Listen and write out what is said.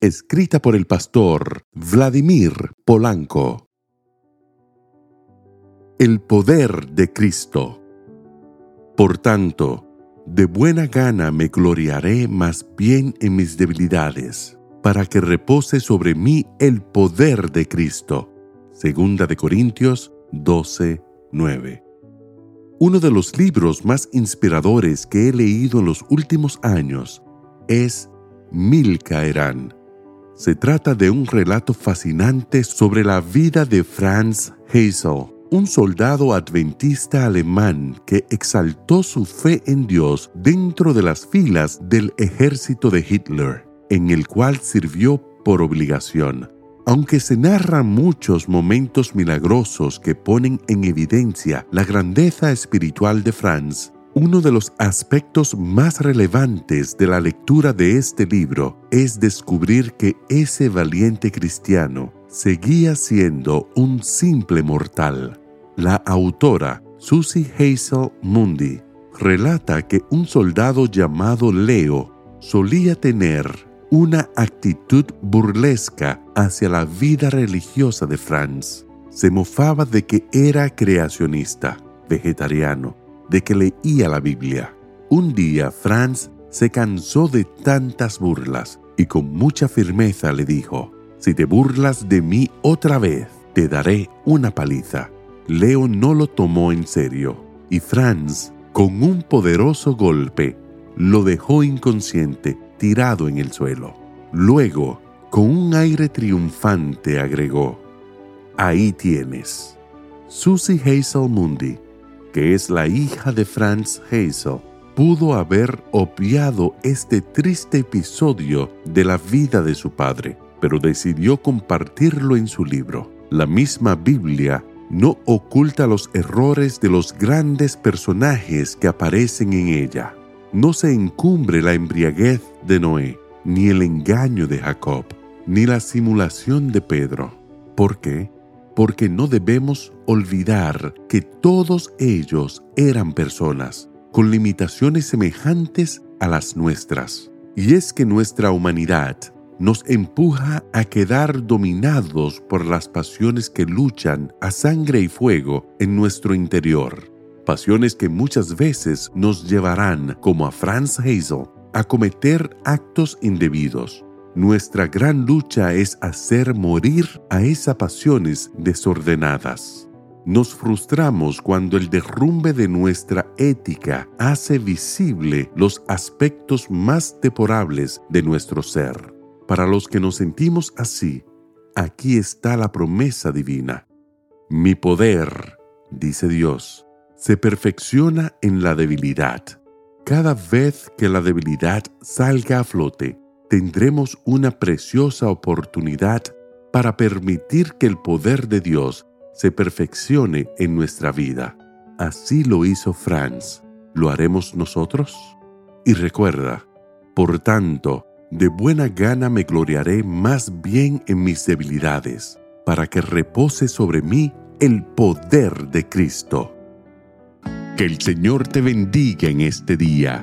escrita por el pastor Vladimir Polanco. El poder de Cristo. Por tanto, de buena gana me gloriaré más bien en mis debilidades, para que repose sobre mí el poder de Cristo. Segunda de Corintios 12, 9. Uno de los libros más inspiradores que he leído en los últimos años es mil caerán. Se trata de un relato fascinante sobre la vida de Franz Hazel, un soldado adventista alemán que exaltó su fe en Dios dentro de las filas del ejército de Hitler, en el cual sirvió por obligación. Aunque se narran muchos momentos milagrosos que ponen en evidencia la grandeza espiritual de Franz, uno de los aspectos más relevantes de la lectura de este libro es descubrir que ese valiente cristiano seguía siendo un simple mortal. La autora, Susie Hazel Mundy, relata que un soldado llamado Leo solía tener una actitud burlesca hacia la vida religiosa de Franz. Se mofaba de que era creacionista, vegetariano, de que leía la Biblia. Un día Franz se cansó de tantas burlas y con mucha firmeza le dijo, si te burlas de mí otra vez, te daré una paliza. Leo no lo tomó en serio y Franz, con un poderoso golpe, lo dejó inconsciente, tirado en el suelo. Luego, con un aire triunfante, agregó, Ahí tienes. Susie Hazel Mundy que es la hija de Franz Hazel, pudo haber obviado este triste episodio de la vida de su padre, pero decidió compartirlo en su libro. La misma Biblia no oculta los errores de los grandes personajes que aparecen en ella. No se encumbre la embriaguez de Noé, ni el engaño de Jacob, ni la simulación de Pedro. ¿Por qué? Porque no debemos olvidar que todos ellos eran personas con limitaciones semejantes a las nuestras. Y es que nuestra humanidad nos empuja a quedar dominados por las pasiones que luchan a sangre y fuego en nuestro interior. Pasiones que muchas veces nos llevarán, como a Franz Hazel, a cometer actos indebidos, nuestra gran lucha es hacer morir a esas pasiones desordenadas. Nos frustramos cuando el derrumbe de nuestra ética hace visible los aspectos más deplorables de nuestro ser. Para los que nos sentimos así, aquí está la promesa divina. Mi poder, dice Dios, se perfecciona en la debilidad. Cada vez que la debilidad salga a flote, tendremos una preciosa oportunidad para permitir que el poder de Dios se perfeccione en nuestra vida. Así lo hizo Franz. ¿Lo haremos nosotros? Y recuerda, por tanto, de buena gana me gloriaré más bien en mis debilidades, para que repose sobre mí el poder de Cristo. Que el Señor te bendiga en este día.